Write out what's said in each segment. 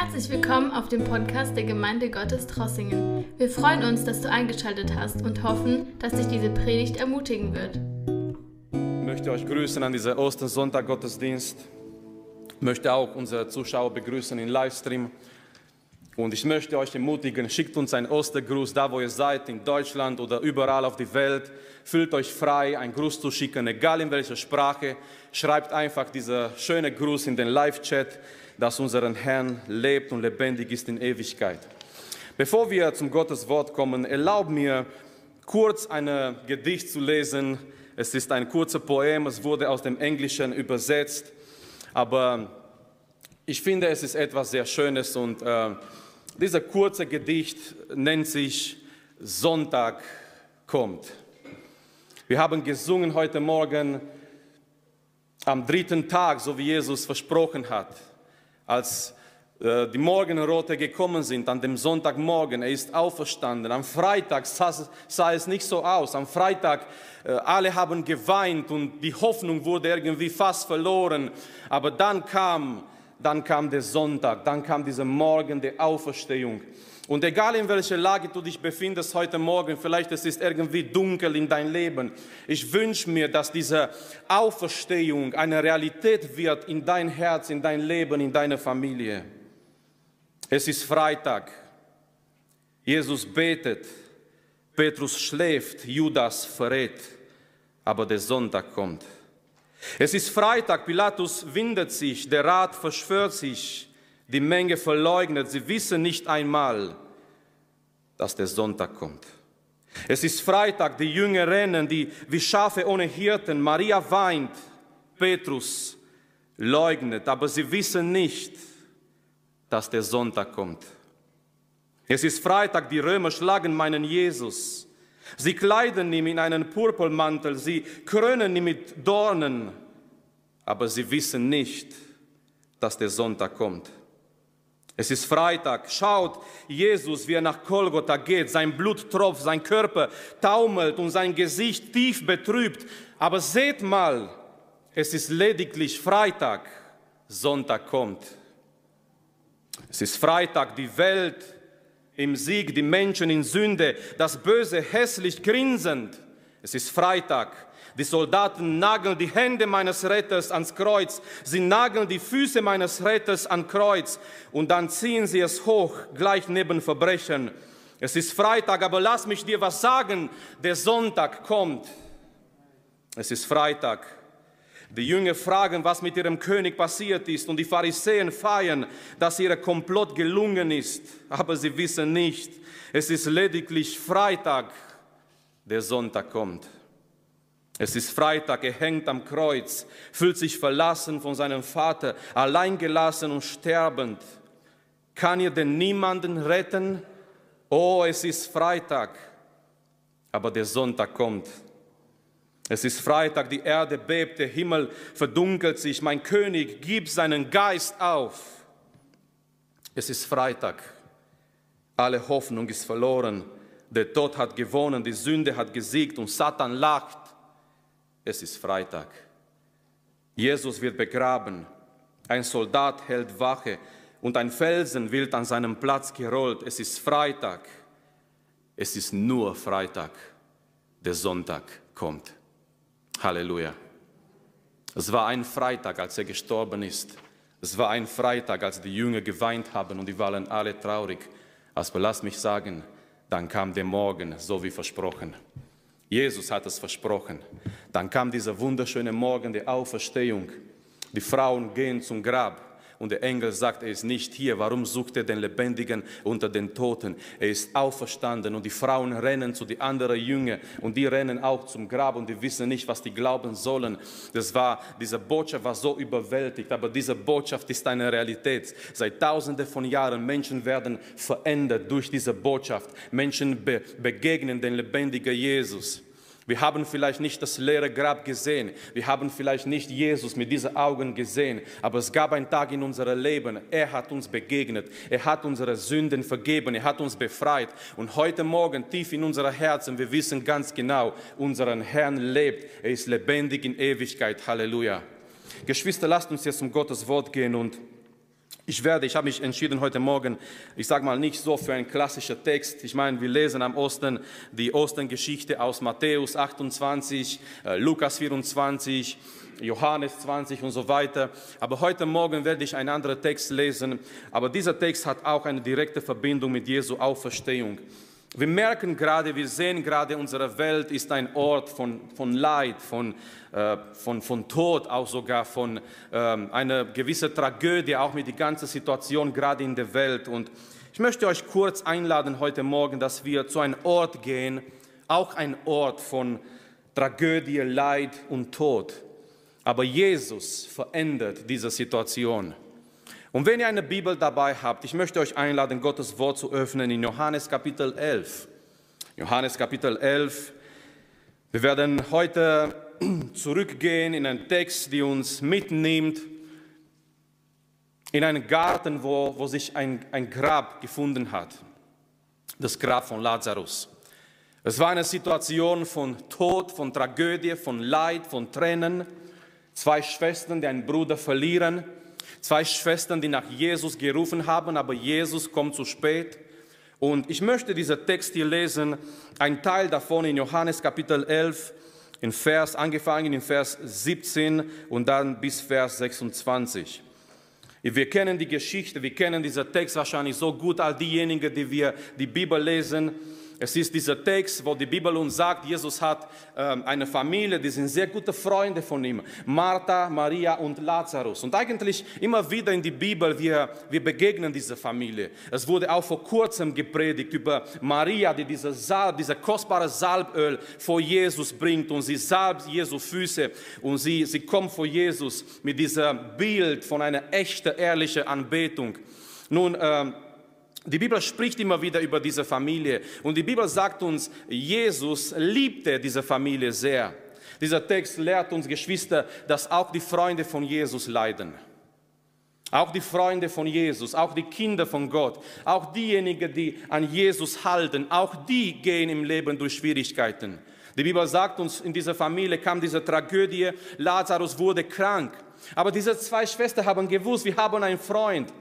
Herzlich willkommen auf dem Podcast der Gemeinde Gottes Trossingen. Wir freuen uns, dass du eingeschaltet hast und hoffen, dass dich diese Predigt ermutigen wird. Ich möchte euch grüßen an dieser Ostersonntag-Gottesdienst. Ich möchte auch unsere Zuschauer begrüßen im Livestream. Und ich möchte euch ermutigen, schickt uns einen Ostergruß, da wo ihr seid, in Deutschland oder überall auf der Welt. Fühlt euch frei, einen Gruß zu schicken, egal in welcher Sprache. Schreibt einfach diesen schönen Gruß in den Live-Chat, dass unser Herrn lebt und lebendig ist in Ewigkeit. Bevor wir zum Gottes Wort kommen, erlaubt mir kurz ein Gedicht zu lesen. Es ist ein kurzer Poem, es wurde aus dem Englischen übersetzt, aber ich finde, es ist etwas sehr Schönes und äh, dieser kurze Gedicht nennt sich Sonntag kommt. Wir haben gesungen heute Morgen am dritten Tag, so wie Jesus versprochen hat, als äh, die Morgenrote gekommen sind, an dem Sonntagmorgen, er ist auferstanden. Am Freitag sah, sah es nicht so aus. Am Freitag, äh, alle haben geweint und die Hoffnung wurde irgendwie fast verloren. Aber dann kam dann kam der Sonntag, dann kam dieser Morgen der Auferstehung. Und egal in welcher Lage du dich befindest heute Morgen, vielleicht es ist irgendwie dunkel in dein Leben, ich wünsche mir, dass diese Auferstehung eine Realität wird in dein Herz, in dein Leben, in deine Familie. Es ist Freitag. Jesus betet, Petrus schläft, Judas verrät, aber der Sonntag kommt. Es ist Freitag, Pilatus windet sich, der Rat verschwört sich, die Menge verleugnet, sie wissen nicht einmal, dass der Sonntag kommt. Es ist Freitag, die Jünger rennen, die wie Schafe ohne Hirten, Maria weint, Petrus leugnet, aber sie wissen nicht, dass der Sonntag kommt. Es ist Freitag, die Römer schlagen meinen Jesus. Sie kleiden ihn in einen Purpurmantel, sie krönen ihn mit Dornen, aber sie wissen nicht, dass der Sonntag kommt. Es ist Freitag. Schaut Jesus, wie er nach Kolgotha geht. Sein Blut tropft, sein Körper taumelt und sein Gesicht tief betrübt. Aber seht mal, es ist lediglich Freitag. Sonntag kommt. Es ist Freitag, die Welt im Sieg, die Menschen in Sünde, das Böse hässlich grinsend. Es ist Freitag. Die Soldaten nageln die Hände meines Retters ans Kreuz. Sie nageln die Füße meines Retters an Kreuz. Und dann ziehen sie es hoch, gleich neben Verbrechen. Es ist Freitag, aber lass mich dir was sagen. Der Sonntag kommt. Es ist Freitag. Die Jünger fragen, was mit ihrem König passiert ist, und die Pharisäer feiern, dass ihr Komplott gelungen ist, aber sie wissen nicht, es ist lediglich Freitag, der Sonntag kommt. Es ist Freitag, er hängt am Kreuz, fühlt sich verlassen von seinem Vater, alleingelassen und sterbend. Kann ihr denn niemanden retten? Oh, es ist Freitag, aber der Sonntag kommt. Es ist Freitag, die Erde bebt, der Himmel verdunkelt sich, mein König gibt seinen Geist auf. Es ist Freitag, alle Hoffnung ist verloren, der Tod hat gewonnen, die Sünde hat gesiegt und Satan lacht. Es ist Freitag. Jesus wird begraben, ein Soldat hält Wache und ein Felsen wird an seinem Platz gerollt. Es ist Freitag. Es ist nur Freitag. Der Sonntag kommt. Halleluja. Es war ein Freitag, als er gestorben ist. Es war ein Freitag, als die Jünger geweint haben und die waren alle traurig. Aber lass mich sagen, dann kam der Morgen, so wie versprochen. Jesus hat es versprochen. Dann kam dieser wunderschöne Morgen der Auferstehung. Die Frauen gehen zum Grab und der Engel sagt, er ist nicht hier. Warum sucht er den Lebendigen unter den Toten? Er ist auferstanden und die Frauen rennen zu den anderen Jüngern und die rennen auch zum Grab und die wissen nicht, was die glauben sollen. Das war, diese Botschaft war so überwältigt, aber diese Botschaft ist eine Realität. Seit tausenden von Jahren Menschen werden verändert durch diese Botschaft. Menschen be begegnen den lebendigen Jesus. Wir haben vielleicht nicht das leere Grab gesehen. Wir haben vielleicht nicht Jesus mit diesen Augen gesehen. Aber es gab einen Tag in unserem Leben. Er hat uns begegnet. Er hat unsere Sünden vergeben. Er hat uns befreit. Und heute Morgen tief in unser Herzen, wir wissen ganz genau, unseren Herrn lebt. Er ist lebendig in Ewigkeit. Halleluja. Geschwister, lasst uns jetzt um Gottes Wort gehen und Ich werde, ich habe mich entschieden heute Morgen, ich sage mal nicht so für einen klassischen Text. Ich meine, wir lesen am Osten die Ostengeschichte aus Matthäus 28, äh, Lukas 24, Johannes 20 und so weiter. Aber heute Morgen werde ich einen anderen Text lesen. Aber dieser Text hat auch eine direkte Verbindung mit Jesu Auferstehung. Wir merken gerade, wir sehen gerade, unsere Welt ist ein Ort von, von Leid, von, äh, von, von Tod, auch sogar von äh, einer gewissen Tragödie, auch mit der ganzen Situation gerade in der Welt. Und ich möchte euch kurz einladen heute Morgen, dass wir zu einem Ort gehen, auch ein Ort von Tragödie, Leid und Tod. Aber Jesus verändert diese Situation. Und wenn ihr eine Bibel dabei habt, ich möchte euch einladen, Gottes Wort zu öffnen in Johannes Kapitel 11. Johannes Kapitel 11. Wir werden heute zurückgehen in einen Text, der uns mitnimmt in einen Garten, wo, wo sich ein, ein Grab gefunden hat. Das Grab von Lazarus. Es war eine Situation von Tod, von Tragödie, von Leid, von Tränen. Zwei Schwestern, die einen Bruder verlieren. Zwei Schwestern, die nach Jesus gerufen haben, aber Jesus kommt zu spät. Und ich möchte diesen Text hier lesen, ein Teil davon in Johannes Kapitel 11, in Vers, angefangen in Vers 17 und dann bis Vers 26. Wir kennen die Geschichte, wir kennen diesen Text wahrscheinlich so gut, all diejenigen, die wir die Bibel lesen. Es ist dieser Text, wo die Bibel uns sagt, Jesus hat ähm, eine Familie, die sind sehr gute Freunde von ihm. Martha, Maria und Lazarus. Und eigentlich immer wieder in die Bibel, wir, wir begegnen dieser Familie. Es wurde auch vor kurzem gepredigt über Maria, die diese Salb, diese kostbare Salböl vor Jesus bringt und sie salbt Jesu Füße und sie, sie kommt vor Jesus mit diesem Bild von einer echten, ehrlichen Anbetung. Nun, ähm, die Bibel spricht immer wieder über diese Familie und die Bibel sagt uns, Jesus liebte diese Familie sehr. Dieser Text lehrt uns, Geschwister, dass auch die Freunde von Jesus leiden. Auch die Freunde von Jesus, auch die Kinder von Gott, auch diejenigen, die an Jesus halten, auch die gehen im Leben durch Schwierigkeiten. Die Bibel sagt uns, in dieser Familie kam diese Tragödie, Lazarus wurde krank. Aber diese zwei Schwestern haben gewusst, wir haben einen Freund.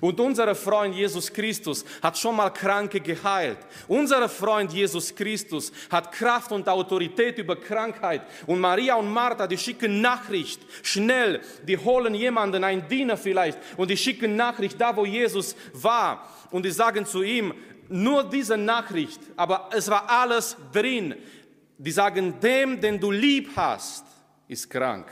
Und unser Freund Jesus Christus hat schon mal Kranke geheilt. Unser Freund Jesus Christus hat Kraft und Autorität über Krankheit. Und Maria und Martha, die schicken Nachricht, schnell, die holen jemanden, einen Diener vielleicht, und die schicken Nachricht da, wo Jesus war. Und die sagen zu ihm, nur diese Nachricht, aber es war alles drin. Die sagen, dem, den du lieb hast, ist krank.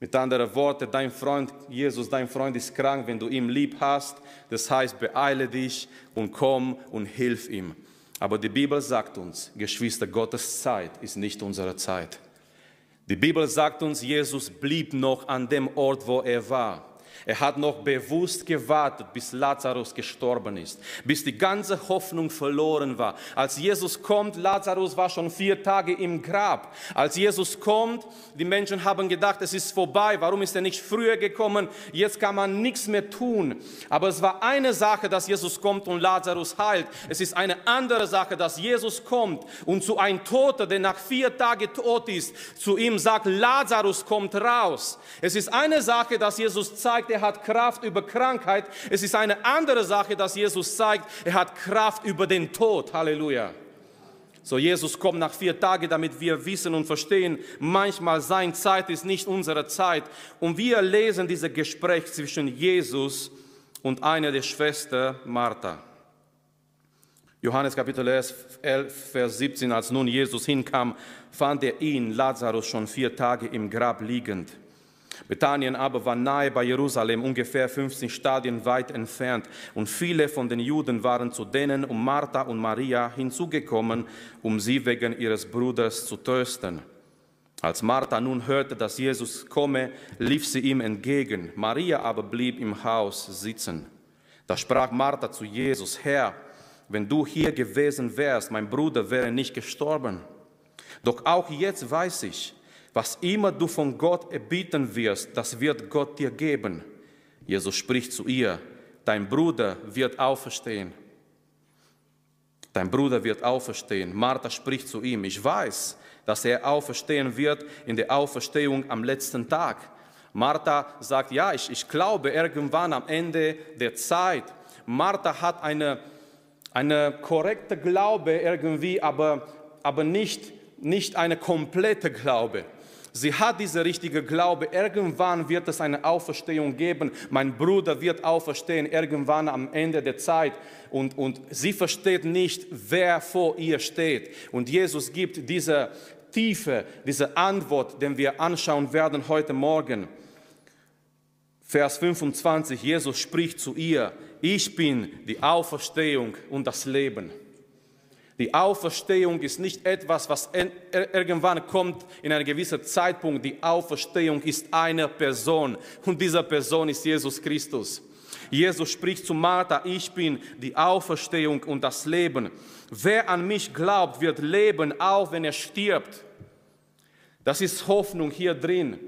Mit anderen Worten, dein Freund Jesus, dein Freund ist krank, wenn du ihn lieb hast. Das heißt, beeile dich und komm und hilf ihm. Aber die Bibel sagt uns, Geschwister, Gottes Zeit ist nicht unsere Zeit. Die Bibel sagt uns, Jesus blieb noch an dem Ort, wo er war. Er hat noch bewusst gewartet, bis Lazarus gestorben ist, bis die ganze Hoffnung verloren war. Als Jesus kommt, Lazarus war schon vier Tage im Grab. Als Jesus kommt, die Menschen haben gedacht, es ist vorbei. Warum ist er nicht früher gekommen? Jetzt kann man nichts mehr tun. Aber es war eine Sache, dass Jesus kommt und Lazarus heilt. Es ist eine andere Sache, dass Jesus kommt und zu einem Toten, der nach vier Tagen tot ist, zu ihm sagt, Lazarus kommt raus. Es ist eine Sache, dass Jesus zeigt, er hat Kraft über Krankheit. Es ist eine andere Sache, dass Jesus zeigt, er hat Kraft über den Tod. Halleluja. So, Jesus kommt nach vier Tagen, damit wir wissen und verstehen, manchmal seine Zeit ist nicht unsere Zeit. Und wir lesen dieses Gespräch zwischen Jesus und einer der Schwestern Martha. Johannes Kapitel 11, Vers 17, als nun Jesus hinkam, fand er ihn, Lazarus, schon vier Tage im Grab liegend. Bethanien aber war nahe bei Jerusalem, ungefähr 15 Stadien weit entfernt, und viele von den Juden waren zu denen um Martha und Maria hinzugekommen, um sie wegen ihres Bruders zu trösten. Als Martha nun hörte, dass Jesus komme, lief sie ihm entgegen. Maria aber blieb im Haus sitzen. Da sprach Martha zu Jesus, Herr, wenn du hier gewesen wärst, mein Bruder wäre nicht gestorben. Doch auch jetzt weiß ich, was immer du von Gott erbitten wirst, das wird Gott dir geben. Jesus spricht zu ihr, dein Bruder wird auferstehen. Dein Bruder wird auferstehen. Martha spricht zu ihm, ich weiß, dass er auferstehen wird in der Auferstehung am letzten Tag. Martha sagt, ja, ich, ich glaube irgendwann am Ende der Zeit. Martha hat eine, eine korrekte Glaube irgendwie, aber, aber nicht, nicht eine komplette Glaube. Sie hat diese richtige Glaube. Irgendwann wird es eine Auferstehung geben. Mein Bruder wird auferstehen, irgendwann am Ende der Zeit. Und, und sie versteht nicht, wer vor ihr steht. Und Jesus gibt diese Tiefe, diese Antwort, den wir anschauen werden heute Morgen. Vers 25, Jesus spricht zu ihr, ich bin die Auferstehung und das Leben. Die Auferstehung ist nicht etwas, was irgendwann kommt in einem gewissen Zeitpunkt. Die Auferstehung ist eine Person und diese Person ist Jesus Christus. Jesus spricht zu Martha, ich bin die Auferstehung und das Leben. Wer an mich glaubt, wird leben, auch wenn er stirbt. Das ist Hoffnung hier drin.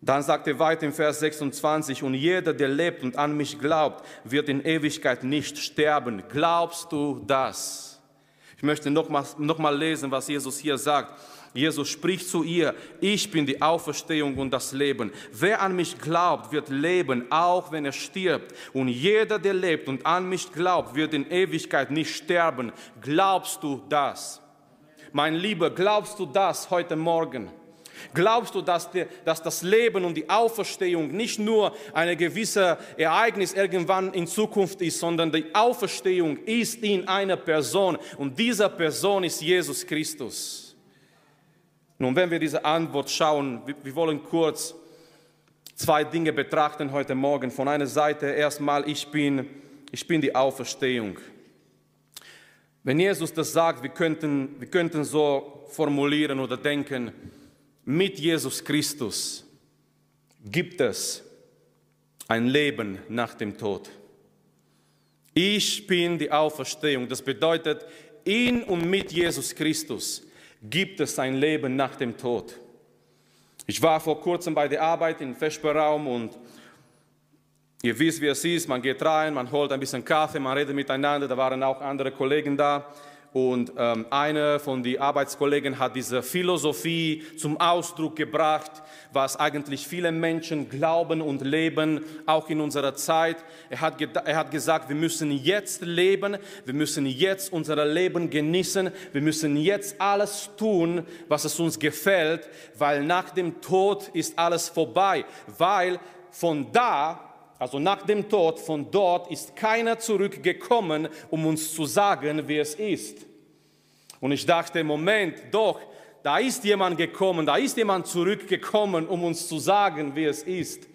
Dann sagt er weiter im Vers 26, und jeder, der lebt und an mich glaubt, wird in Ewigkeit nicht sterben. Glaubst du das? Ich möchte nochmal noch mal lesen, was Jesus hier sagt. Jesus spricht zu ihr, ich bin die Auferstehung und das Leben. Wer an mich glaubt, wird leben, auch wenn er stirbt. Und jeder, der lebt und an mich glaubt, wird in Ewigkeit nicht sterben. Glaubst du das? Mein Lieber, glaubst du das heute Morgen? Glaubst du, dass, die, dass das Leben und die Auferstehung nicht nur ein gewisses Ereignis irgendwann in Zukunft ist, sondern die Auferstehung ist in einer Person und diese Person ist Jesus Christus? Nun, wenn wir diese Antwort schauen, wir, wir wollen kurz zwei Dinge betrachten heute Morgen. Von einer Seite erstmal, ich bin, ich bin die Auferstehung. Wenn Jesus das sagt, wir könnten, wir könnten so formulieren oder denken, mit Jesus Christus gibt es ein Leben nach dem Tod. Ich bin die Auferstehung. Das bedeutet, in und mit Jesus Christus gibt es ein Leben nach dem Tod. Ich war vor kurzem bei der Arbeit im Vesperraum und ihr wisst, wie es ist. Man geht rein, man holt ein bisschen Kaffee, man redet miteinander. Da waren auch andere Kollegen da. Und ähm, einer von den Arbeitskollegen hat diese Philosophie zum Ausdruck gebracht, was eigentlich viele Menschen glauben und leben, auch in unserer Zeit. Er hat, er hat gesagt, wir müssen jetzt leben, wir müssen jetzt unser Leben genießen, wir müssen jetzt alles tun, was es uns gefällt, weil nach dem Tod ist alles vorbei, weil von da also nach dem Tod, von dort ist keiner zurückgekommen, um uns zu sagen, wie es ist. Und ich dachte, Moment, doch, da ist jemand gekommen, da ist jemand zurückgekommen, um uns zu sagen, wie es ist.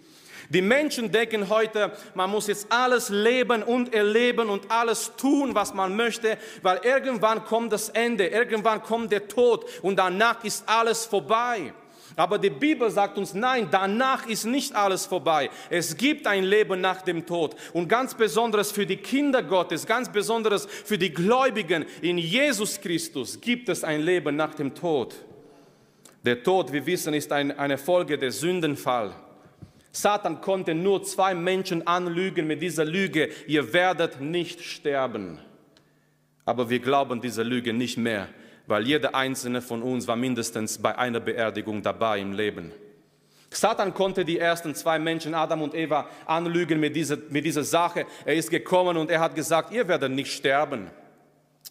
Die Menschen denken heute, man muss jetzt alles leben und erleben und alles tun, was man möchte, weil irgendwann kommt das Ende, irgendwann kommt der Tod und danach ist alles vorbei. Aber die Bibel sagt uns, nein, danach ist nicht alles vorbei. Es gibt ein Leben nach dem Tod. Und ganz besonders für die Kinder Gottes, ganz besonders für die Gläubigen in Jesus Christus gibt es ein Leben nach dem Tod. Der Tod, wir wissen, ist ein, eine Folge des Sündenfalls. Satan konnte nur zwei Menschen anlügen mit dieser Lüge, ihr werdet nicht sterben. Aber wir glauben dieser Lüge nicht mehr weil jeder einzelne von uns war mindestens bei einer Beerdigung dabei im Leben. Satan konnte die ersten zwei Menschen, Adam und Eva, anlügen mit dieser, mit dieser Sache. Er ist gekommen und er hat gesagt, ihr werdet nicht sterben.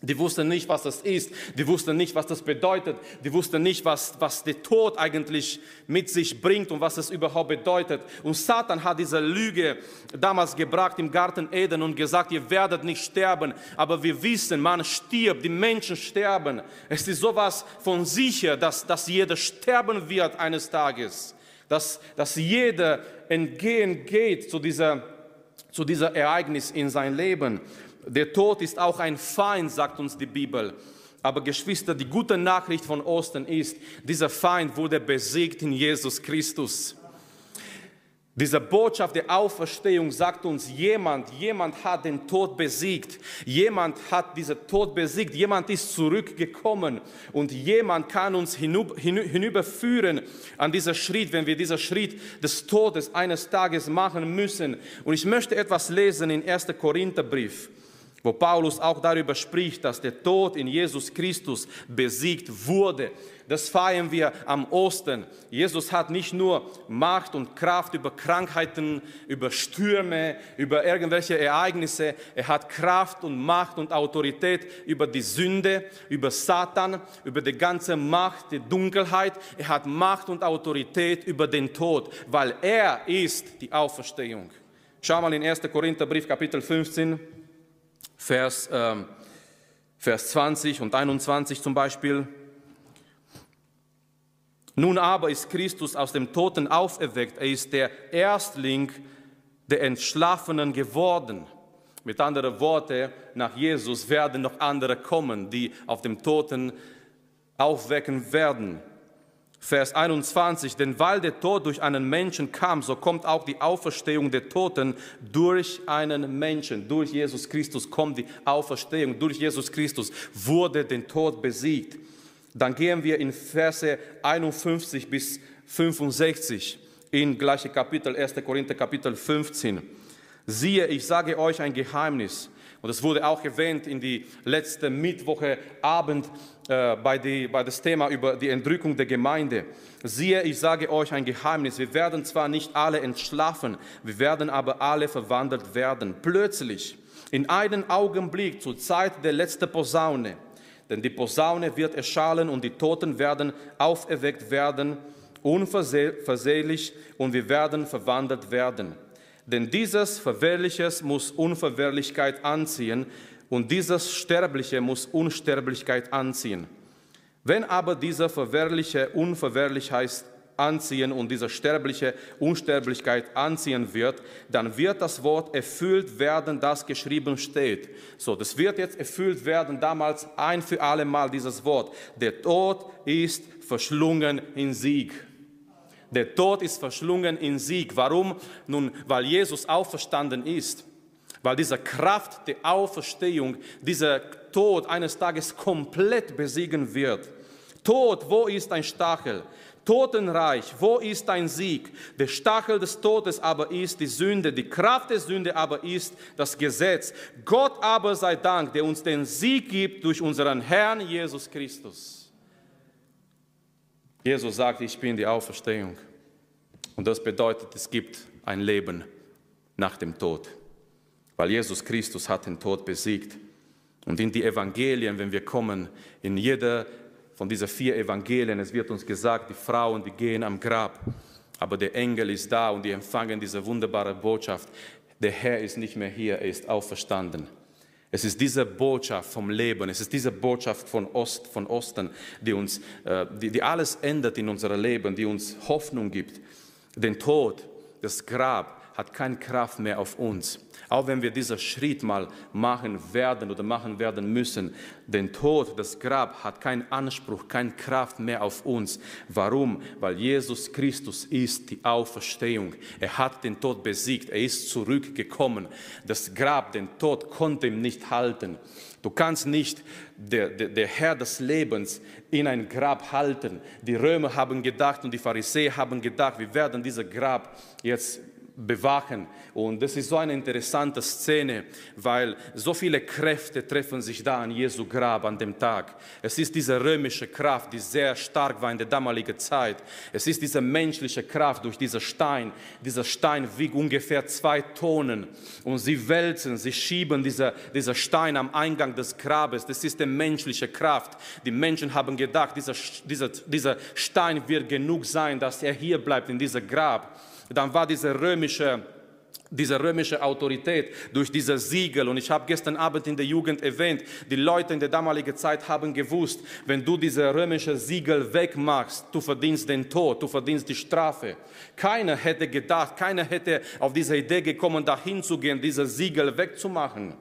Die wussten nicht, was das ist. Die wussten nicht, was das bedeutet. Die wussten nicht, was, was der Tod eigentlich mit sich bringt und was es überhaupt bedeutet. Und Satan hat diese Lüge damals gebracht im Garten Eden und gesagt, ihr werdet nicht sterben. Aber wir wissen, man stirbt, die Menschen sterben. Es ist sowas von sicher, dass, dass jeder sterben wird eines Tages. Dass, dass jeder entgehen geht zu dieser, zu dieser Ereignis in sein Leben. Der Tod ist auch ein Feind, sagt uns die Bibel. Aber Geschwister, die gute Nachricht von Osten ist, dieser Feind wurde besiegt in Jesus Christus. Diese Botschaft der Auferstehung sagt uns, jemand, jemand hat den Tod besiegt. Jemand hat diesen Tod besiegt. Jemand ist zurückgekommen und jemand kann uns hinüber, hinüberführen an dieser Schritt, wenn wir diesen Schritt des Todes eines Tages machen müssen. Und ich möchte etwas lesen in 1. Korintherbrief. Wo Paulus auch darüber spricht, dass der Tod in Jesus Christus besiegt wurde. Das feiern wir am Osten. Jesus hat nicht nur Macht und Kraft über Krankheiten, über Stürme, über irgendwelche Ereignisse. Er hat Kraft und Macht und Autorität über die Sünde, über Satan, über die ganze Macht, die Dunkelheit. Er hat Macht und Autorität über den Tod, weil er ist die Auferstehung. Schau mal in 1. Korintherbrief, Kapitel 15, Vers, ähm, Vers 20 und 21 zum Beispiel. Nun aber ist Christus aus dem Toten auferweckt. Er ist der Erstling der Entschlafenen geworden. Mit anderen Worten, nach Jesus werden noch andere kommen, die auf dem Toten aufwecken werden. Vers 21, denn weil der Tod durch einen Menschen kam, so kommt auch die Auferstehung der Toten durch einen Menschen. Durch Jesus Christus kommt die Auferstehung. Durch Jesus Christus wurde der Tod besiegt. Dann gehen wir in Verse 51 bis 65 in gleiche Kapitel, 1. Korinther Kapitel 15. Siehe, ich sage euch ein Geheimnis. Und es wurde auch erwähnt in die letzte Mittwoche Abend äh, bei, die, bei das Thema über die Entrückung der Gemeinde. Siehe, ich sage euch ein Geheimnis. Wir werden zwar nicht alle entschlafen, wir werden aber alle verwandelt werden. Plötzlich, in einem Augenblick, zur Zeit der letzten Posaune, denn die Posaune wird erschallen und die Toten werden auferweckt werden, unversehlich, und wir werden verwandelt werden. Denn dieses Verwehrliches muss Unverwehrlichkeit anziehen und dieses Sterbliche muss Unsterblichkeit anziehen. Wenn aber dieser Verwehrliche Unverwehrlichkeit anziehen und dieser sterbliche Unsterblichkeit anziehen wird, dann wird das Wort erfüllt werden, das geschrieben steht. So, das wird jetzt erfüllt werden, damals ein für alle Mal dieses Wort. Der Tod ist verschlungen in Sieg. Der Tod ist verschlungen in Sieg. Warum? Nun, weil Jesus auferstanden ist. Weil diese Kraft der Auferstehung, dieser Tod eines Tages komplett besiegen wird. Tod, wo ist dein Stachel? Totenreich, wo ist dein Sieg? Der Stachel des Todes aber ist die Sünde, die Kraft der Sünde aber ist das Gesetz. Gott aber sei Dank, der uns den Sieg gibt durch unseren Herrn Jesus Christus. Jesus sagt, ich bin die Auferstehung. Und das bedeutet, es gibt ein Leben nach dem Tod. Weil Jesus Christus hat den Tod besiegt. Und in die Evangelien, wenn wir kommen, in jeder von diesen vier Evangelien. Es wird uns gesagt, die Frauen, die gehen am Grab, aber der Engel ist da und die empfangen diese wunderbare Botschaft. Der Herr ist nicht mehr hier, er ist auferstanden. Es ist diese Botschaft vom Leben, es ist diese Botschaft von Ost, von Osten, die uns, äh, die, die alles ändert in unserem Leben, die uns Hoffnung gibt. Den Tod, das Grab hat keine Kraft mehr auf uns. Auch wenn wir diesen Schritt mal machen werden oder machen werden müssen, den Tod, das Grab hat keinen Anspruch, keine Kraft mehr auf uns. Warum? Weil Jesus Christus ist die Auferstehung. Er hat den Tod besiegt, er ist zurückgekommen. Das Grab, den Tod konnte ihm nicht halten. Du kannst nicht der, der, der, Herr des Lebens in ein Grab halten. Die Römer haben gedacht und die Pharisäer haben gedacht, wir werden dieses Grab jetzt bewachen. Und das ist so eine interessante Szene, weil so viele Kräfte treffen sich da an Jesu Grab an dem Tag. Es ist diese römische Kraft, die sehr stark war in der damaligen Zeit. Es ist diese menschliche Kraft durch diesen Stein. Dieser Stein wiegt ungefähr zwei Tonnen und sie wälzen, sie schieben dieser, dieser Stein am Eingang des Grabes. Das ist die menschliche Kraft. Die Menschen haben gedacht, dieser, dieser, dieser Stein wird genug sein, dass er hier bleibt in diesem Grab dann war diese römische diese römische Autorität durch diese Siegel. Und ich habe gestern Abend in der Jugend erwähnt, die Leute in der damaligen Zeit haben gewusst, wenn du diese römische Siegel wegmachst, du verdienst den Tod, du verdienst die Strafe. Keiner hätte gedacht, keiner hätte auf diese Idee gekommen, dahin zu gehen, diese Siegel wegzumachen.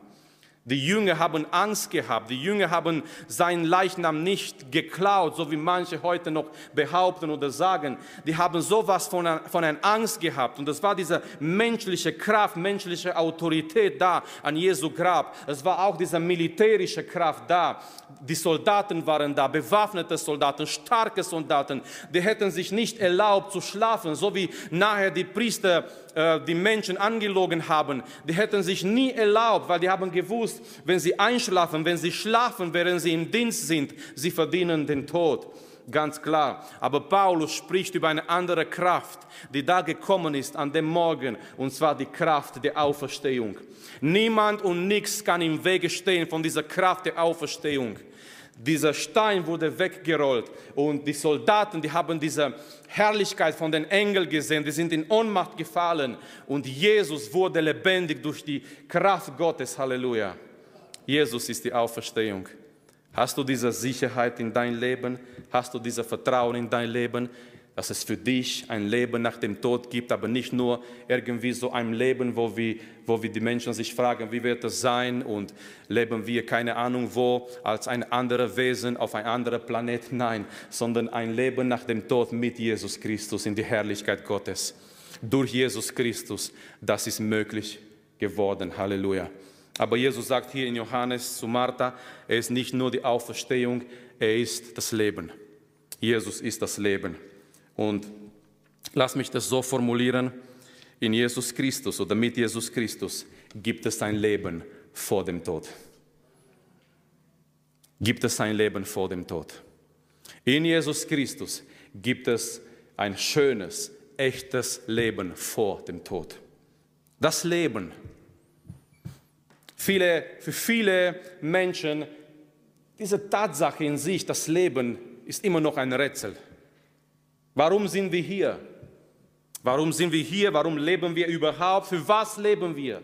Die Jünger haben Angst gehabt. Die Jünger haben seinen Leichnam nicht geklaut, so wie manche heute noch behaupten oder sagen. Die haben sowas von, von einer Angst gehabt. Und es war diese menschliche Kraft, menschliche Autorität da an Jesu Grab. Es war auch diese militärische Kraft da. Die Soldaten waren da, bewaffnete Soldaten, starke Soldaten. Die hätten sich nicht erlaubt zu schlafen, so wie nachher die Priester äh, die Menschen angelogen haben. Die hätten sich nie erlaubt, weil die haben gewusst, bewusst, wenn sie einschlafen, wenn sie schlafen, während sie im Dienst sind, sie verdienen den Tod. Ganz klar. Aber Paulus spricht über eine andere Kraft, die da gekommen ist an dem Morgen, und zwar die Kraft der Auferstehung. Niemand und nichts kann im Wege stehen von dieser Kraft der Auferstehung. Dieser Stein wurde weggerollt und die Soldaten, die haben diese Herrlichkeit von den Engeln gesehen, die sind in Ohnmacht gefallen und Jesus wurde lebendig durch die Kraft Gottes. Halleluja. Jesus ist die Auferstehung. Hast du diese Sicherheit in dein Leben? Hast du dieses Vertrauen in dein Leben? dass es für dich ein Leben nach dem Tod gibt, aber nicht nur irgendwie so ein Leben, wo wir, wo wir die Menschen sich fragen, wie wird das sein und leben wir keine Ahnung wo als ein anderer Wesen auf ein anderer Planet, nein, sondern ein Leben nach dem Tod mit Jesus Christus in die Herrlichkeit Gottes. Durch Jesus Christus, das ist möglich geworden. Halleluja. Aber Jesus sagt hier in Johannes zu Martha, er ist nicht nur die Auferstehung, er ist das Leben. Jesus ist das Leben. Und lass mich das so formulieren, in Jesus Christus oder mit Jesus Christus gibt es ein Leben vor dem Tod. Gibt es ein Leben vor dem Tod. In Jesus Christus gibt es ein schönes, echtes Leben vor dem Tod. Das Leben. Viele, für viele Menschen, diese Tatsache in sich, das Leben, ist immer noch ein Rätsel. Warum sind wir hier? Warum sind wir hier? Warum leben wir überhaupt? Für was leben wir?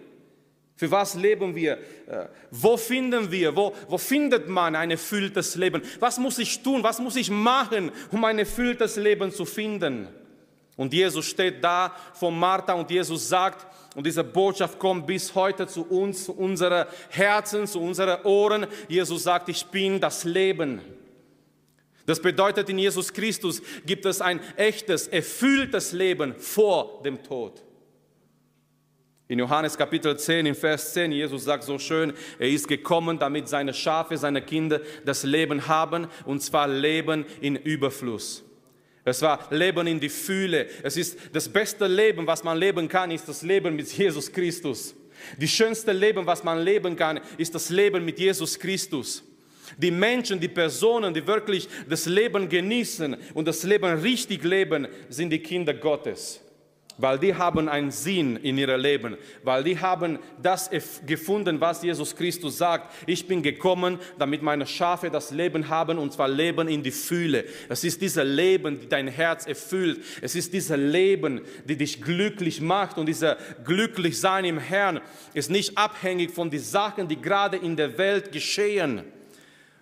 Für was leben wir? Äh, wo finden wir? Wo, wo findet man ein erfülltes Leben? Was muss ich tun? Was muss ich machen, um ein erfülltes Leben zu finden? Und Jesus steht da vor Martha und Jesus sagt, und diese Botschaft kommt bis heute zu uns, zu unseren Herzen, zu unseren Ohren. Jesus sagt, ich bin das Leben. Das bedeutet, in Jesus Christus gibt es ein echtes, erfülltes Leben vor dem Tod. In Johannes Kapitel 10, in Vers 10, Jesus sagt so schön, er ist gekommen, damit seine Schafe, seine Kinder das Leben haben, und zwar Leben in Überfluss. Es war Leben in die Fühle. Es ist das beste Leben, was man leben kann, ist das Leben mit Jesus Christus. Die schönste Leben, was man leben kann, ist das Leben mit Jesus Christus. Die Menschen, die Personen, die wirklich das Leben genießen und das Leben richtig leben, sind die Kinder Gottes. Weil die haben einen Sinn in ihrem Leben, weil die haben das gefunden, was Jesus Christus sagt. Ich bin gekommen, damit meine Schafe das Leben haben und zwar Leben in die Fühle. Es ist dieses Leben, die dein Herz erfüllt. Es ist dieses Leben, die dich glücklich macht und dieser Glücklichsein im Herrn ist nicht abhängig von den Sachen, die gerade in der Welt geschehen.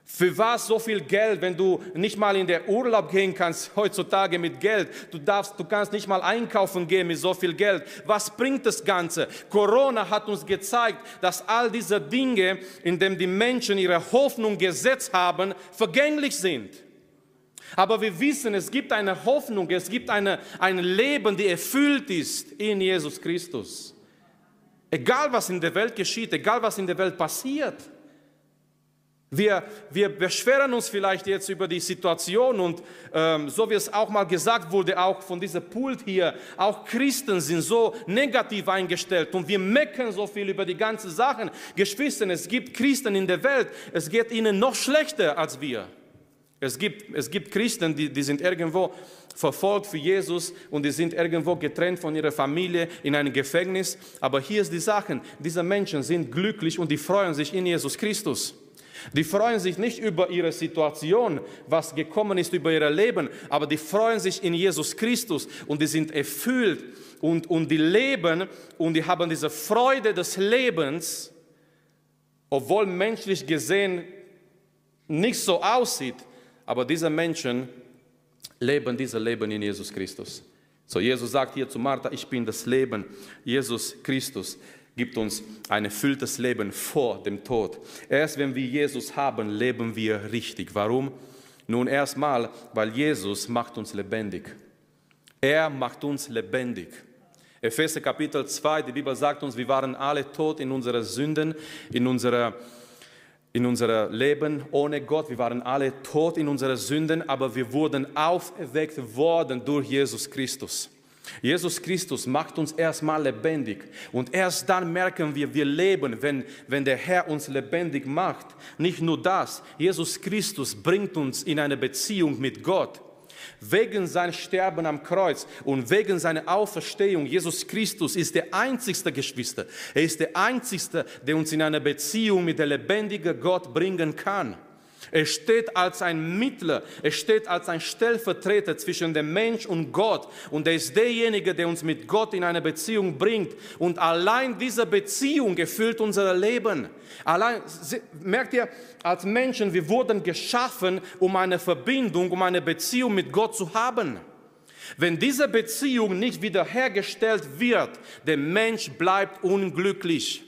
Für was so viel Geld, wenn du nicht mal in der Urlaub gehen kannst heutzutage mit Geld? Du darfst, du kannst nicht mal einkaufen gehen mit so viel Geld. Was bringt das Ganze? Corona hat uns gezeigt, dass all diese Dinge, in denen die Menschen ihre Hoffnung gesetzt haben, vergänglich sind. Aber wir wissen, es gibt eine Hoffnung, es gibt eine, ein Leben, die erfüllt ist in Jesus Christus. Egal was in der Welt geschieht, egal was in der Welt passiert. Wir, wir beschweren uns vielleicht jetzt über die Situation und ähm, so wie es auch mal gesagt wurde, auch von dieser Pult hier, auch Christen sind so negativ eingestellt und wir meckern so viel über die ganzen Sachen. Geschwister, es gibt Christen in der Welt, es geht ihnen noch schlechter als wir. Es gibt, es gibt Christen, die, die sind irgendwo verfolgt für Jesus und die sind irgendwo getrennt von ihrer Familie in einem Gefängnis. Aber hier ist die Sache, diese Menschen sind glücklich und die freuen sich in Jesus Christus. Die freuen sich nicht über ihre Situation, was gekommen ist über ihr Leben, aber die freuen sich in Jesus Christus und die sind erfüllt und, und die leben und die haben diese Freude des Lebens, obwohl menschlich gesehen nicht so aussieht, aber diese Menschen leben dieses Leben in Jesus Christus. So, Jesus sagt hier zu Martha, ich bin das Leben, Jesus Christus gibt uns ein erfülltes Leben vor dem Tod. Erst wenn wir Jesus haben, leben wir richtig. Warum? Nun erstmal, weil Jesus macht uns lebendig. Er macht uns lebendig. Epheser Kapitel 2, die Bibel sagt uns, wir waren alle tot in unseren Sünden, in unserer in unser Leben ohne Gott. Wir waren alle tot in unseren Sünden, aber wir wurden auferweckt worden durch Jesus Christus. Jesus Christus macht uns erstmal lebendig und erst dann merken wir, wir leben, wenn, wenn der Herr uns lebendig macht. Nicht nur das, Jesus Christus bringt uns in eine Beziehung mit Gott. Wegen sein Sterben am Kreuz und wegen seiner Auferstehung, Jesus Christus ist der einzigste Geschwister. Er ist der einzigste, der uns in eine Beziehung mit der lebendigen Gott bringen kann. Er steht als ein Mittler, er steht als ein Stellvertreter zwischen dem Mensch und Gott. Und er ist derjenige, der uns mit Gott in eine Beziehung bringt. Und allein diese Beziehung erfüllt unser Leben. Allein, merkt ihr, als Menschen, wir wurden geschaffen, um eine Verbindung, um eine Beziehung mit Gott zu haben. Wenn diese Beziehung nicht wiederhergestellt wird, der Mensch bleibt unglücklich.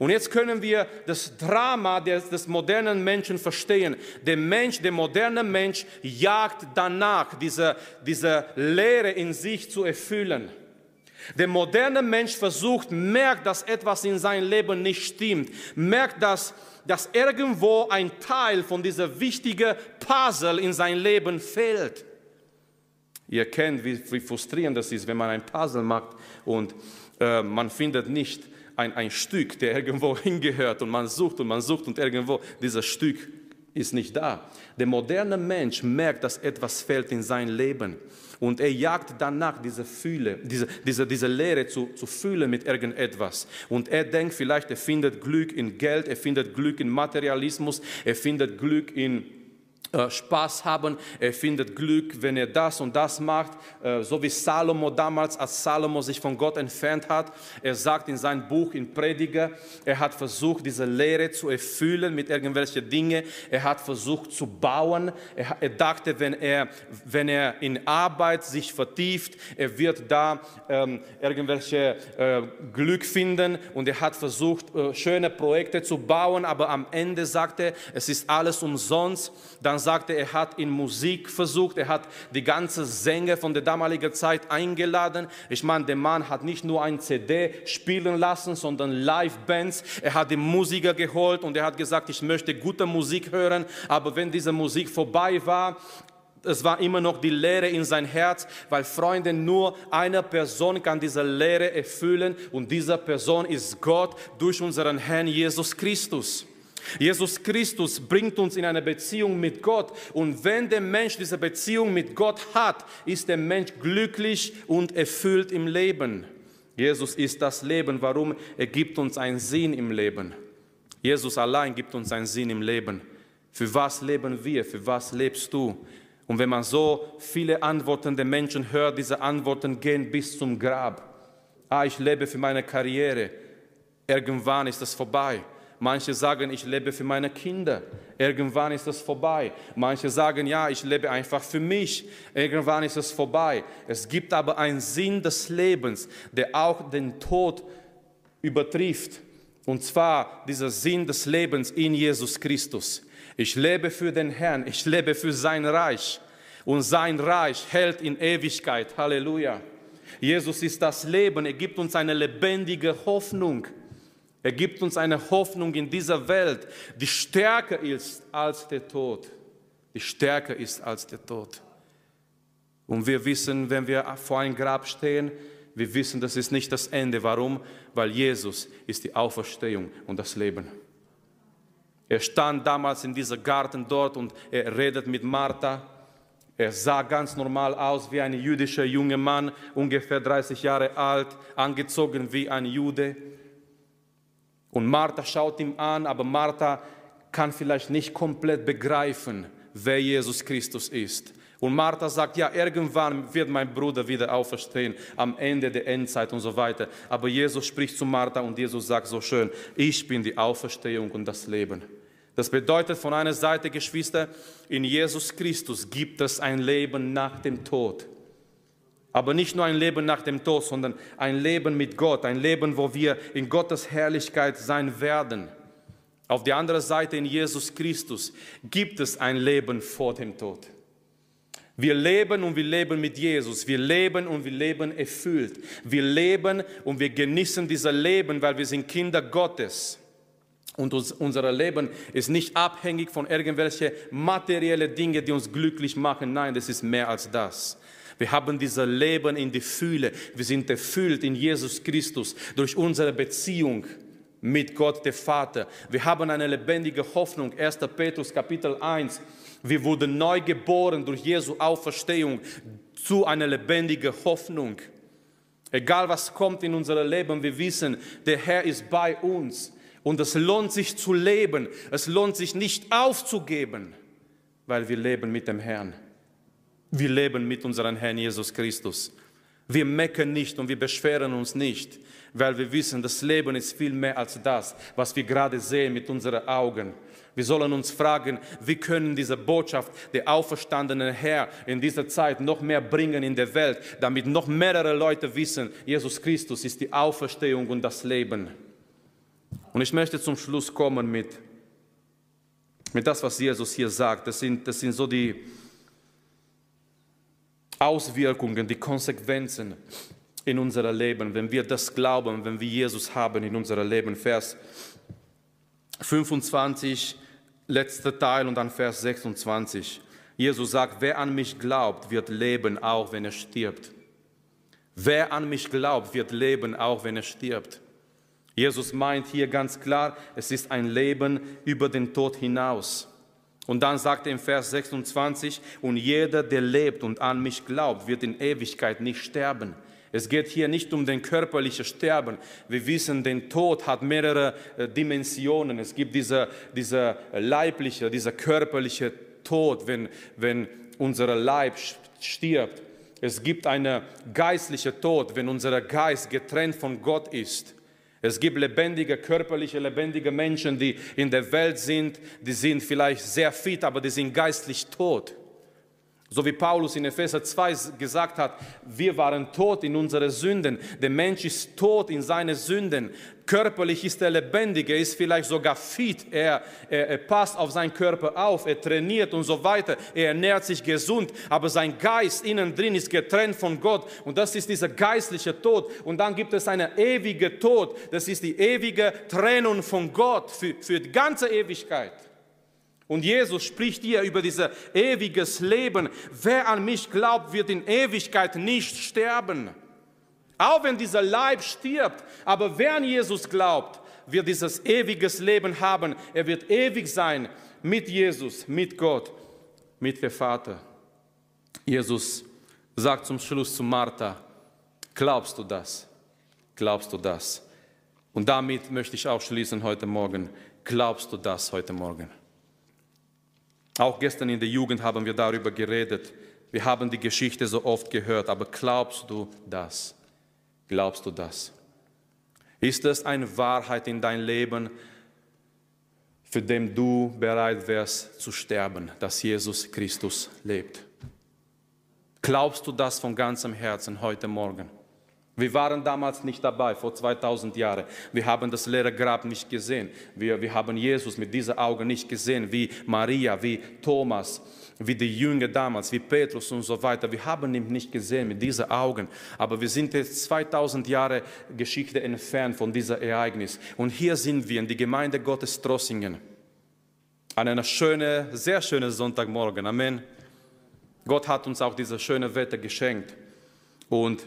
Und jetzt können wir das Drama des, des, modernen Menschen verstehen. Der Mensch, der moderne Mensch jagt danach, diese, diese Leere in sich zu erfüllen. Der moderne Mensch versucht, merkt, dass etwas in seinem Leben nicht stimmt, merkt, dass, dass irgendwo ein Teil von dieser wichtigen Puzzle in sein Leben fehlt. Ihr kennt, wie, wie frustrierend das ist, wenn man ein Puzzle macht und äh, man findet nicht ein, ein Stück, der irgendwo hingehört und man sucht und man sucht und irgendwo dieses Stück ist nicht da. Der moderne Mensch merkt, dass etwas fehlt in sein Leben und er jagt danach, diese Fühle, diese, diese, diese Leere zu, zu fühlen mit irgendetwas. Und er denkt vielleicht, er findet Glück in Geld, er findet Glück in Materialismus, er findet Glück in Spaß haben, er findet Glück, wenn er das und das macht, äh, so wie Salomo damals, als Salomo sich von Gott entfernt hat. Er sagt in seinem Buch, in Prediger, er hat versucht, diese Lehre zu erfüllen mit irgendwelchen Dingen. Er hat versucht zu bauen. Er, er dachte, wenn er, wenn er in Arbeit sich vertieft, er wird da ähm, irgendwelche äh, Glück finden. Und er hat versucht, äh, schöne Projekte zu bauen, aber am Ende sagte er, es ist alles umsonst. Dann sagte, er hat in Musik versucht, er hat die ganze Sänger von der damaligen Zeit eingeladen. Ich meine, der Mann hat nicht nur ein CD spielen lassen, sondern Live-Bands. Er hat die Musiker geholt und er hat gesagt, ich möchte gute Musik hören, aber wenn diese Musik vorbei war, es war immer noch die Leere in sein Herz, weil Freunde, nur eine Person kann diese Leere erfüllen und diese Person ist Gott durch unseren Herrn Jesus Christus. Jesus Christus bringt uns in eine Beziehung mit Gott. Und wenn der Mensch diese Beziehung mit Gott hat, ist der Mensch glücklich und erfüllt im Leben. Jesus ist das Leben. Warum? Er gibt uns einen Sinn im Leben. Jesus allein gibt uns einen Sinn im Leben. Für was leben wir? Für was lebst du? Und wenn man so viele Antworten der Menschen hört, diese Antworten gehen bis zum Grab. Ah, ich lebe für meine Karriere. Irgendwann ist es vorbei. Manche sagen, ich lebe für meine Kinder. Irgendwann ist es vorbei. Manche sagen, ja, ich lebe einfach für mich. Irgendwann ist es vorbei. Es gibt aber einen Sinn des Lebens, der auch den Tod übertrifft. Und zwar dieser Sinn des Lebens in Jesus Christus. Ich lebe für den Herrn, ich lebe für sein Reich. Und sein Reich hält in Ewigkeit. Halleluja. Jesus ist das Leben, er gibt uns eine lebendige Hoffnung. Er gibt uns eine Hoffnung in dieser Welt, die stärker ist als der Tod. Die stärker ist als der Tod. Und wir wissen, wenn wir vor einem Grab stehen, wir wissen, das ist nicht das Ende. Warum? Weil Jesus ist die Auferstehung und das Leben. Er stand damals in diesem Garten dort und er redet mit Martha. Er sah ganz normal aus wie ein jüdischer junger Mann, ungefähr 30 Jahre alt, angezogen wie ein Jude. Und Martha schaut ihm an, aber Martha kann vielleicht nicht komplett begreifen, wer Jesus Christus ist. Und Martha sagt, ja, irgendwann wird mein Bruder wieder auferstehen, am Ende der Endzeit und so weiter. Aber Jesus spricht zu Martha und Jesus sagt so schön, ich bin die Auferstehung und das Leben. Das bedeutet von einer Seite, Geschwister, in Jesus Christus gibt es ein Leben nach dem Tod. Aber nicht nur ein Leben nach dem Tod, sondern ein Leben mit Gott, ein Leben, wo wir in Gottes Herrlichkeit sein werden. Auf der anderen Seite in Jesus Christus gibt es ein Leben vor dem Tod. Wir leben und wir leben mit Jesus. Wir leben und wir leben erfüllt. Wir leben und wir genießen dieses Leben, weil wir sind Kinder Gottes. Und unser Leben ist nicht abhängig von irgendwelchen materiellen Dingen, die uns glücklich machen. Nein, das ist mehr als das. Wir haben dieses Leben in die Fühle. Wir sind erfüllt in Jesus Christus durch unsere Beziehung mit Gott, der Vater. Wir haben eine lebendige Hoffnung. 1. Petrus Kapitel 1. Wir wurden neu geboren durch Jesu Auferstehung zu einer lebendigen Hoffnung. Egal was kommt in unser Leben, wir wissen, der Herr ist bei uns. Und es lohnt sich zu leben. Es lohnt sich nicht aufzugeben, weil wir leben mit dem Herrn. Wir leben mit unserem Herrn Jesus Christus. Wir mecken nicht und wir beschweren uns nicht, weil wir wissen, das Leben ist viel mehr als das, was wir gerade sehen mit unseren Augen. Wir sollen uns fragen, wie können diese Botschaft der auferstandenen Herr in dieser Zeit noch mehr bringen in der Welt, damit noch mehrere Leute wissen, Jesus Christus ist die Auferstehung und das Leben. Und ich möchte zum Schluss kommen mit, mit das, was Jesus hier sagt. Das sind, das sind so die Auswirkungen, die Konsequenzen in unser Leben, wenn wir das glauben, wenn wir Jesus haben in unser Leben. Vers 25, letzter Teil und dann Vers 26. Jesus sagt, wer an mich glaubt, wird leben, auch wenn er stirbt. Wer an mich glaubt, wird leben, auch wenn er stirbt. Jesus meint hier ganz klar, es ist ein Leben über den Tod hinaus. Und dann sagt er im Vers 26, und jeder, der lebt und an mich glaubt, wird in Ewigkeit nicht sterben. Es geht hier nicht um den körperlichen Sterben. Wir wissen, der Tod hat mehrere äh, Dimensionen. Es gibt dieser, dieser leibliche, dieser körperliche Tod, wenn, wenn unser Leib stirbt. Es gibt einen geistlichen Tod, wenn unser Geist getrennt von Gott ist. Es gibt lebendige, körperliche, lebendige Menschen, die in der Welt sind, die sind vielleicht sehr fit, aber die sind geistlich tot. So wie Paulus in Epheser 2 gesagt hat, wir waren tot in unseren Sünden. Der Mensch ist tot in seinen Sünden. Körperlich ist er lebendig, er ist vielleicht sogar fit, er, er, er, passt auf seinen Körper auf, er trainiert und so weiter, er ernährt sich gesund, aber sein Geist innen drin ist getrennt von Gott und das ist dieser geistliche Tod. Und dann gibt es einen ewigen Tod, das ist die ewige Trennung von Gott für, für die ganze Ewigkeit. Und Jesus spricht hier über dieses ewiges Leben. Wer an mich glaubt, wird in Ewigkeit nicht sterben. Auch wenn dieser Leib stirbt, aber wer an Jesus glaubt, wird dieses ewiges Leben haben. Er wird ewig sein mit Jesus, mit Gott, mit dem Vater. Jesus sagt zum Schluss zu Martha, glaubst du das? Glaubst du das? Und damit möchte ich auch schließen heute Morgen. Glaubst du das heute Morgen? Auch gestern in der Jugend haben wir darüber geredet. Wir haben die Geschichte so oft gehört, aber glaubst du das? Glaubst du das? Ist es eine Wahrheit in dein Leben, für den du bereit wärst zu sterben, dass Jesus Christus lebt? Glaubst du das von ganzem Herzen heute Morgen? Wir waren damals nicht dabei, vor 2000 Jahren. Wir haben das leere Grab nicht gesehen. Wir, wir haben Jesus mit diesen Augen nicht gesehen, wie Maria, wie Thomas, wie die Jünger damals, wie Petrus und so weiter. Wir haben ihn nicht gesehen mit diesen Augen. Aber wir sind jetzt 2000 Jahre Geschichte entfernt von diesem Ereignis. Und hier sind wir in die Gemeinde Gottes Trossingen. An einer schönen, sehr schönen Sonntagmorgen. Amen. Gott hat uns auch dieses schöne Wetter geschenkt. Und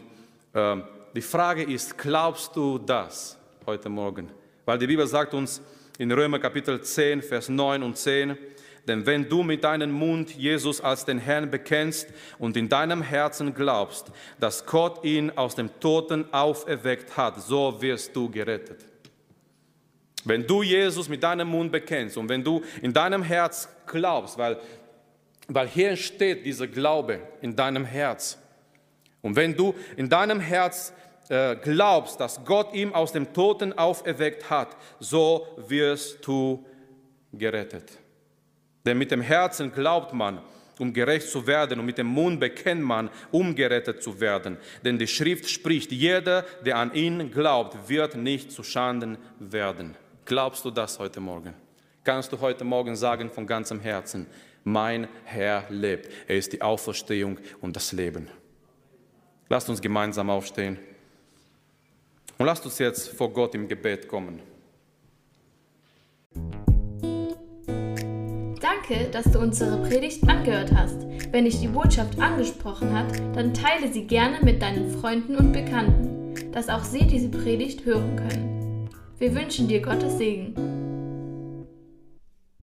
äh, die Frage ist, glaubst du das heute Morgen? Weil die Bibel sagt uns in Römer Kapitel 10, Vers 9 und 10, denn wenn du mit deinem Mund Jesus als den Herrn bekennst und in deinem Herzen glaubst, dass Gott ihn aus dem Toten auferweckt hat, so wirst du gerettet. Wenn du Jesus mit deinem Mund bekennst und wenn du in deinem Herz glaubst, weil, weil hier steht dieser Glaube in deinem Herz, und wenn du in deinem Herz äh, glaubst, dass Gott ihn aus dem Toten auferweckt hat, so wirst du gerettet. Denn mit dem Herzen glaubt man, um gerecht zu werden, und mit dem Mund bekennt man, um gerettet zu werden. Denn die Schrift spricht, jeder, der an ihn glaubt, wird nicht zu Schanden werden. Glaubst du das heute Morgen? Kannst du heute Morgen sagen von ganzem Herzen, mein Herr lebt. Er ist die Auferstehung und das Leben. Lasst uns gemeinsam aufstehen. Und lasst uns jetzt vor Gott im Gebet kommen. Danke, dass du unsere Predigt angehört hast. Wenn dich die Botschaft angesprochen hat, dann teile sie gerne mit deinen Freunden und Bekannten, dass auch sie diese Predigt hören können. Wir wünschen dir Gottes Segen.